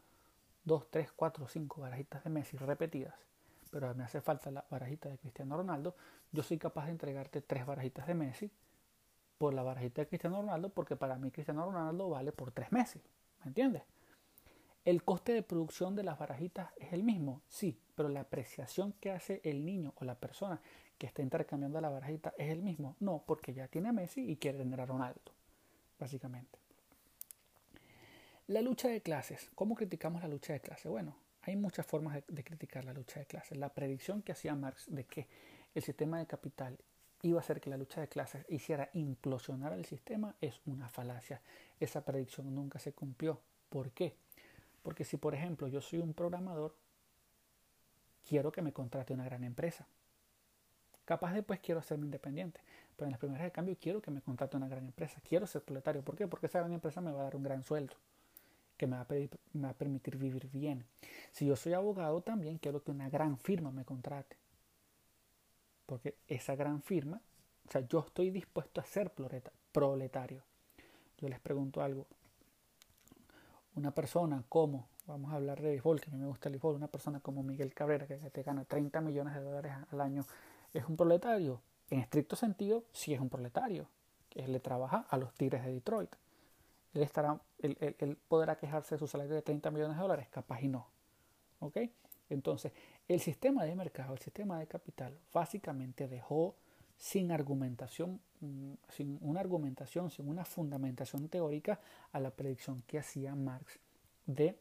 dos, tres, cuatro, cinco barajitas de Messi repetidas, pero me hace falta la barajita de Cristiano Ronaldo, yo soy capaz de entregarte tres barajitas de Messi por la barajita de Cristiano Ronaldo porque para mí Cristiano Ronaldo vale por tres Messi. ¿Me entiendes? ¿El coste de producción de las barajitas es el mismo? Sí, pero la apreciación que hace el niño o la persona que está intercambiando la barajita es el mismo. No, porque ya tiene a Messi y quiere tener a Ronaldo, básicamente. La lucha de clases. ¿Cómo criticamos la lucha de clases? Bueno, hay muchas formas de, criticar la lucha de clases. La predicción que hacía Marx de que el sistema de capital iba a hacer que la lucha de clases hiciera implosionar el sistema es una falacia. Esa predicción nunca se cumplió. ¿Por qué? Porque si, por ejemplo, yo soy un programador, quiero que me contrate una gran empresa. Capaz después quiero hacerme independiente, pero en las primeras de cambio quiero que me contrate una gran empresa. Quiero ser proletario. ¿Por qué? Porque esa gran empresa me va a dar un gran sueldo. Que me va, a me va a permitir vivir bien. Si yo soy abogado, también quiero que una gran firma me contrate. Porque esa gran firma, o sea, yo estoy dispuesto a ser proletario. Yo les pregunto algo. Una persona como, vamos a hablar de béisbol, que a mí me gusta el béisbol, una persona como Miguel Cabrera, que te gana 30 millones de dólares al año, ¿es un proletario? En estricto sentido, sí es un proletario. Él le trabaja a los Tigres de Detroit. Él, estará, él, podrá quejarse de su salario de 30 millones de dólares, capaz y no. ¿Ok? Entonces, el sistema de mercado, el sistema de capital, básicamente dejó sin argumentación, mm, sin una argumentación, sin una fundamentación teórica a la predicción que hacía Marx de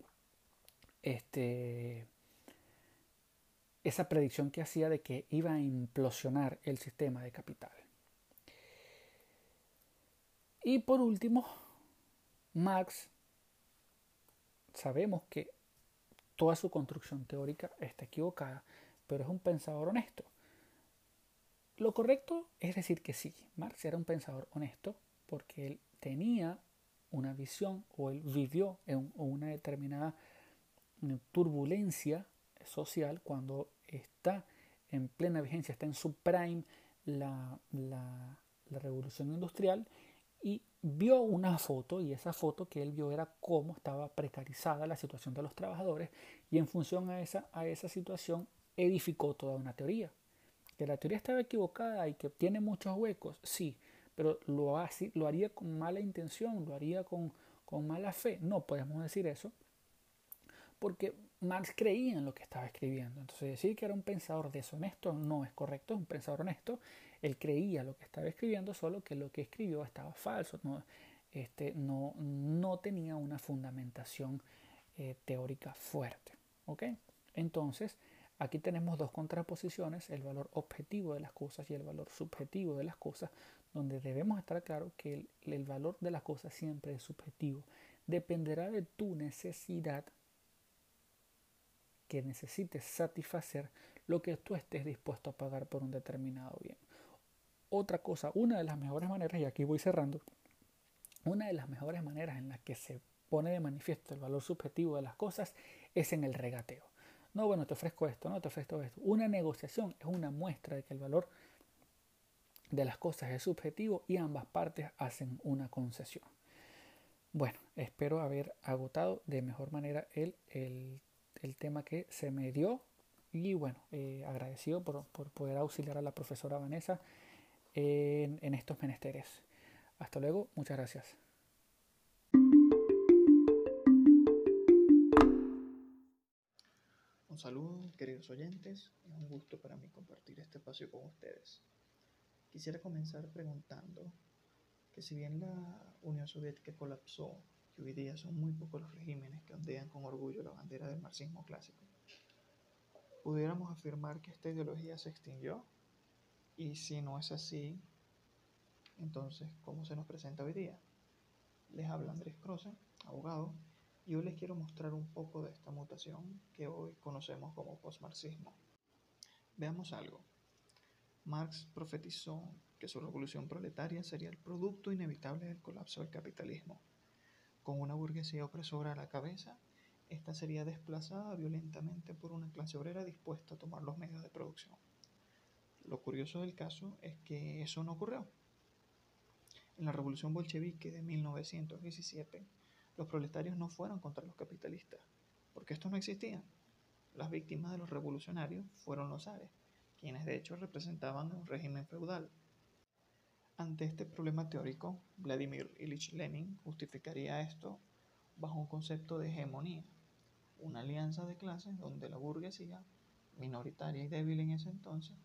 este, esa predicción que hacía de que iba a implosionar el sistema de capital. Y por último, Marx, sabemos que toda su construcción teórica está equivocada, pero es un pensador honesto. Lo correcto es decir que sí, Marx era un pensador honesto porque él tenía una visión o él vivió en una determinada turbulencia social cuando está en plena vigencia, está en su prime la, la, la revolución industrial y vio una foto y esa foto que él vio era cómo estaba precarizada la situación de los trabajadores y en función a esa, a esa situación edificó toda una teoría. Que la teoría estaba equivocada y que tiene muchos huecos, sí, pero lo, así, lo haría con mala intención, lo haría con, con mala fe. No podemos decir eso, porque Marx creía en lo que estaba escribiendo. Entonces decir que era un pensador deshonesto no es correcto, es un pensador honesto. Él creía lo que estaba escribiendo, solo que lo que escribió estaba falso, no, este, no, no tenía una fundamentación eh, teórica fuerte. Entonces, aquí tenemos dos contraposiciones, el valor objetivo de las cosas y el valor subjetivo de las cosas, donde debemos estar claros que el valor de las cosas siempre es subjetivo. Dependerá de tu necesidad que necesites satisfacer lo que tú estés dispuesto a pagar por un determinado bien. Otra cosa, una de las mejores maneras, y aquí voy cerrando, una de las mejores maneras en las que se pone de manifiesto el valor subjetivo de las cosas es en el regateo. No, bueno, te ofrezco esto, no te ofrezco esto. Una negociación es una muestra de que el valor de las cosas es subjetivo y ambas partes hacen una concesión. Bueno, espero haber agotado de mejor manera el, el el tema que se me dio y bueno, eh, agradecido por, poder auxiliar a la profesora Vanessa en, estos menesteres. Hasta luego, muchas gracias. Un saludo, queridos oyentes, es un gusto para mí compartir este espacio con ustedes. Quisiera comenzar preguntando que si bien la Unión Soviética colapsó que hoy día son muy pocos los regímenes que ondean con orgullo la bandera del marxismo clásico. ¿Pudiéramos afirmar que esta ideología se extinguió? Y si no es así, entonces, ¿cómo se nos presenta hoy día? Les habla Andrés Croce, abogado, y hoy les quiero mostrar un poco de esta mutación que hoy conocemos como postmarxismo. Veamos algo. Marx profetizó que su revolución proletaria sería el producto inevitable del colapso del capitalismo con una burguesía opresora a la cabeza, esta sería desplazada violentamente por una clase obrera dispuesta a tomar los medios de producción. Lo curioso del caso es que eso no ocurrió. En la revolución bolchevique de 1917, los proletarios no fueron contra los capitalistas, porque estos no existían. Las víctimas de los revolucionarios fueron los zares, quienes de hecho representaban un régimen feudal ante este problema teórico, Vladimir Ilich Lenin justificaría esto bajo un concepto de hegemonía, una alianza de clases donde la burguesía, minoritaria y débil en ese entonces,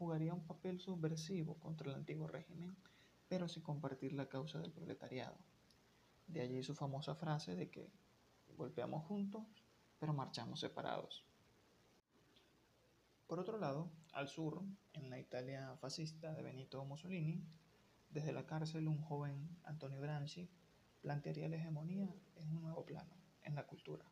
jugaría un papel subversivo contra el antiguo régimen, pero sin compartir la causa del proletariado. De allí su famosa frase de que golpeamos juntos, pero marchamos separados. Por otro lado, al sur, en la Italia fascista de Benito Mussolini, desde la cárcel, un joven Antonio Gramsci plantearía la hegemonía en un nuevo plano, en la cultura.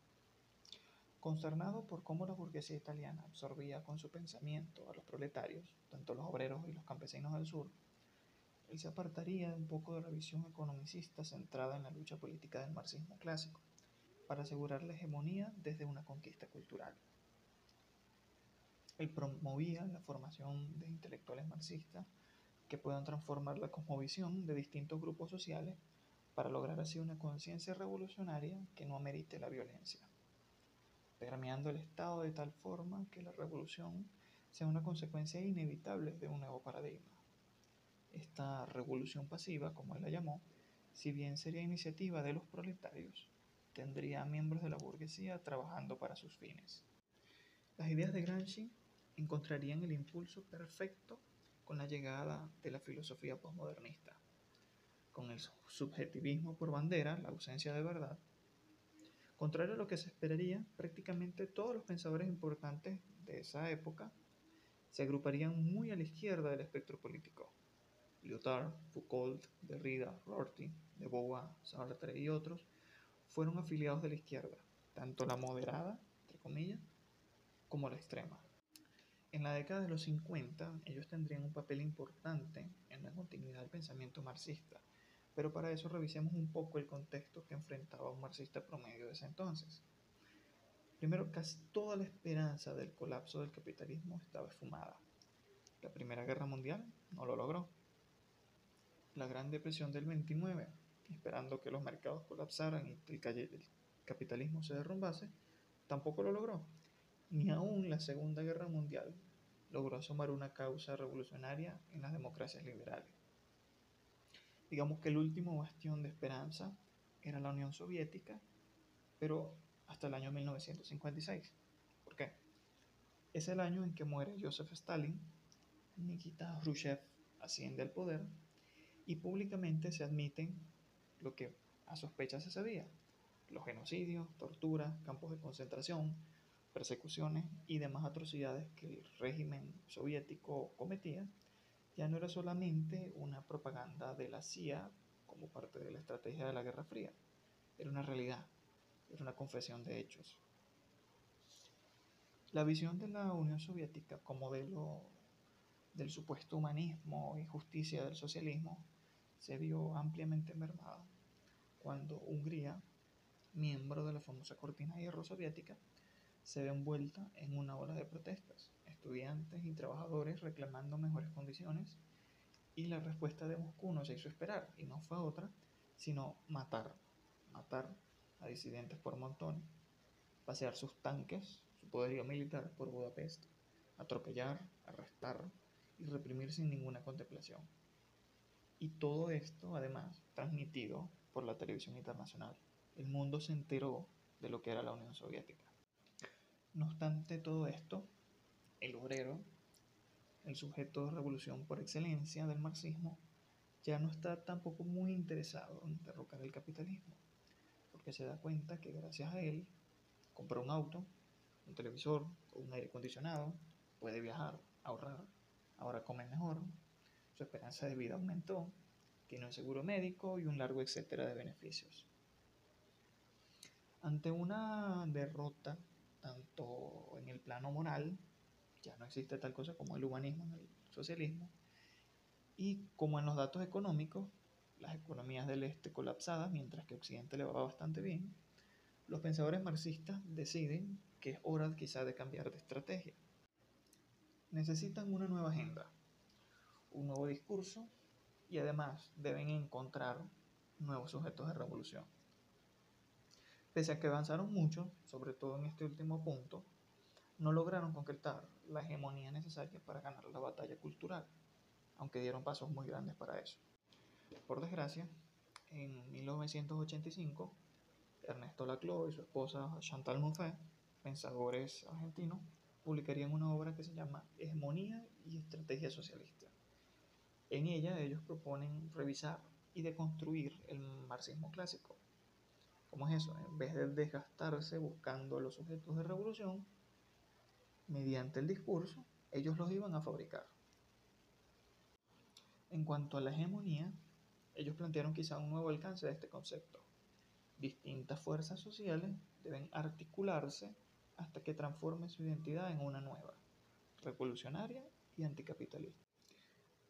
Consternado por cómo la burguesía italiana absorbía con su pensamiento a los proletarios, tanto los obreros y los campesinos del sur, él se apartaría un poco de la visión economicista centrada en la lucha política del marxismo clásico para asegurar la hegemonía desde una conquista cultural. Él promovía la formación de intelectuales marxistas que puedan transformar la cosmovisión de distintos grupos sociales para lograr así una conciencia revolucionaria que no amerite la violencia, permeando el Estado de tal forma que la revolución sea una consecuencia inevitable de un nuevo paradigma. Esta revolución pasiva, como él la llamó, si bien sería iniciativa de los proletarios, tendría miembros de la burguesía trabajando para sus fines. Las ideas de Gramsci encontrarían el impulso perfecto con la llegada de la filosofía postmodernista, con el subjetivismo por bandera, la ausencia de verdad. Contrario a lo que se esperaría, prácticamente todos los pensadores importantes de esa época se agruparían muy a la izquierda del espectro político. Lyotard, Foucault, Derrida, Rorty, De Beauvoir, Sartre y otros fueron afiliados de la izquierda, tanto la moderada, entre comillas, como la extrema. En la década de los 50, ellos tendrían un papel importante en la continuidad del pensamiento marxista, pero para eso revisemos un poco el contexto que enfrentaba un marxista promedio de ese entonces. Primero, casi toda la esperanza del colapso del capitalismo estaba esfumada. La Primera Guerra Mundial no lo logró. La Gran Depresión del 29, esperando que los mercados colapsaran y el capitalismo se derrumbase, tampoco lo logró. Ni aún la Segunda Guerra Mundial logró asomar una causa revolucionaria en las democracias liberales. Digamos que el último bastión de esperanza era la Unión Soviética, pero hasta el año 1956. ¿Por qué? Es el año en que muere Joseph Stalin, Nikita Khrushchev asciende al poder y públicamente se admiten lo que a sospecha se sabía, los genocidios, torturas, campos de concentración, persecuciones y demás atrocidades que el régimen soviético cometía, ya no era solamente una propaganda de la CIA como parte de la estrategia de la Guerra Fría, era una realidad, era una confesión de hechos. La visión de la Unión Soviética como modelo del supuesto humanismo y justicia del socialismo se vio ampliamente mermada cuando Hungría, miembro de la famosa cortina de hierro soviética, se ve envuelta en una ola de protestas, estudiantes y trabajadores reclamando mejores condiciones, y la respuesta de Moscú no se hizo esperar, y no fue otra, sino matar, matar a disidentes por montones, pasear sus tanques, su poderío militar por Budapest, atropellar, arrestar y reprimir sin ninguna contemplación. Y todo esto, además, transmitido por la televisión internacional. El mundo se enteró de lo que era la Unión Soviética. No obstante todo esto, el obrero, el sujeto de revolución por excelencia del marxismo, ya no está tampoco muy interesado en derrocar el capitalismo porque se da cuenta que gracias a él compró un auto, un televisor o un aire acondicionado, puede viajar, ahorrar, ahora come mejor, su esperanza de vida aumentó, tiene un seguro médico y un largo etcétera de beneficios. Ante una derrota, tanto en el plano moral, ya no existe tal cosa como el humanismo en el socialismo, y como en los datos económicos, las economías del este colapsadas, mientras que Occidente le va bastante bien, los pensadores marxistas deciden que es hora quizá de cambiar de estrategia. Necesitan una nueva agenda, un nuevo discurso y además deben encontrar nuevos sujetos de revolución. Pese a que avanzaron mucho, sobre todo en este último punto, no lograron concretar la hegemonía necesaria para ganar la batalla cultural, aunque dieron pasos muy grandes para eso. Por desgracia, en 1985, Ernesto Laclau y su esposa Chantal Mouffe, pensadores argentinos, publicarían una obra que se llama Hegemonía y Estrategia Socialista. En ella ellos proponen revisar y deconstruir el marxismo clásico. ¿Cómo es eso? En vez de desgastarse buscando los sujetos de revolución, mediante el discurso, ellos los iban a fabricar. En cuanto a la hegemonía, ellos plantearon quizá un nuevo alcance de este concepto. Distintas fuerzas sociales deben articularse hasta que transforme su identidad en una nueva, revolucionaria y anticapitalista.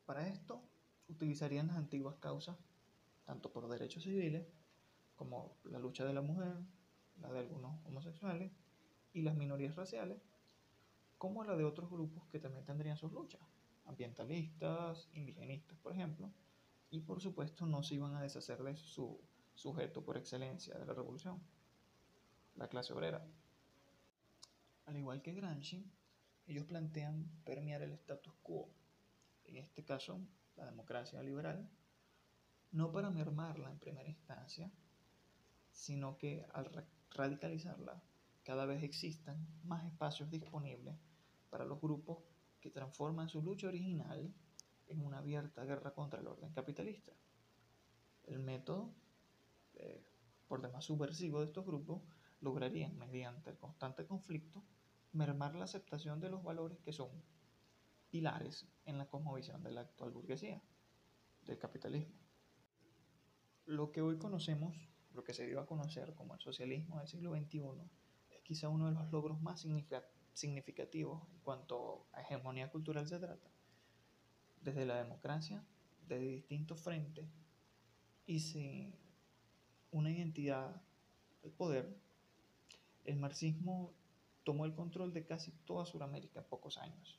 Para esto, utilizarían las antiguas causas, tanto por derechos civiles, como la lucha de la mujer, la de algunos homosexuales y las minorías raciales, como la de otros grupos que también tendrían sus luchas, ambientalistas, indigenistas, por ejemplo, y por supuesto no se iban a deshacer de su sujeto por excelencia de la revolución, la clase obrera. Al igual que Gramsci, ellos plantean permear el status quo, en este caso la democracia liberal, no para mermarla en primera instancia, sino que al radicalizarla cada vez existan más espacios disponibles para los grupos que transforman su lucha original en una abierta guerra contra el orden capitalista. El método, eh, por demás subversivo de estos grupos, lograría, mediante el constante conflicto, mermar la aceptación de los valores que son pilares en la cosmovisión de la actual burguesía, del capitalismo. Lo que hoy conocemos, lo que se dio a conocer como el socialismo del siglo XXI, es quizá uno de los logros más significativos en cuanto a hegemonía cultural se trata. Desde la democracia, desde distintos frentes y sin una identidad del poder, el marxismo tomó el control de casi toda Sudamérica en pocos años.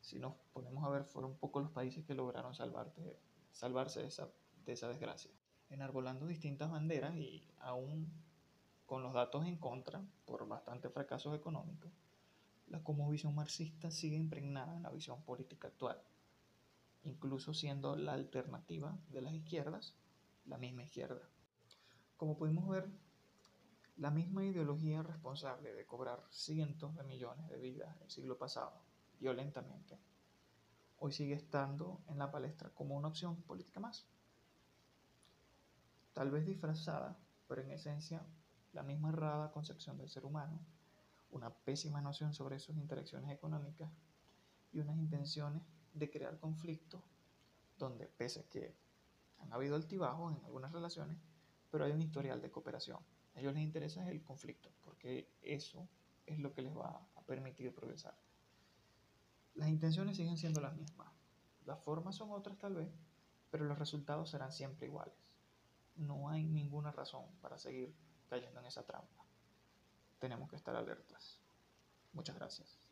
Si nos ponemos a ver, fueron pocos los países que lograron salvarse de esa, de esa desgracia. Enarbolando distintas banderas y aún con los datos en contra, por bastantes fracasos económicos, la cosmovisión marxista sigue impregnada en la visión política actual, incluso siendo la alternativa de las izquierdas la misma izquierda. Como pudimos ver, la misma ideología responsable de cobrar cientos de millones de vidas el siglo pasado, violentamente, hoy sigue estando en la palestra como una opción política más. Tal vez disfrazada, pero en esencia la misma errada concepción del ser humano, una pésima noción sobre sus interacciones económicas y unas intenciones de crear conflictos donde pese a que han habido altibajos en algunas relaciones, pero hay un historial de cooperación a ellos les interesa el conflicto, porque eso es lo que les va a permitir progresar. Las intenciones siguen siendo las mismas. Las formas son otras tal vez, pero los resultados serán siempre iguales. No hay ninguna razón para seguir cayendo en esa trampa. Tenemos que estar alertas. Muchas gracias.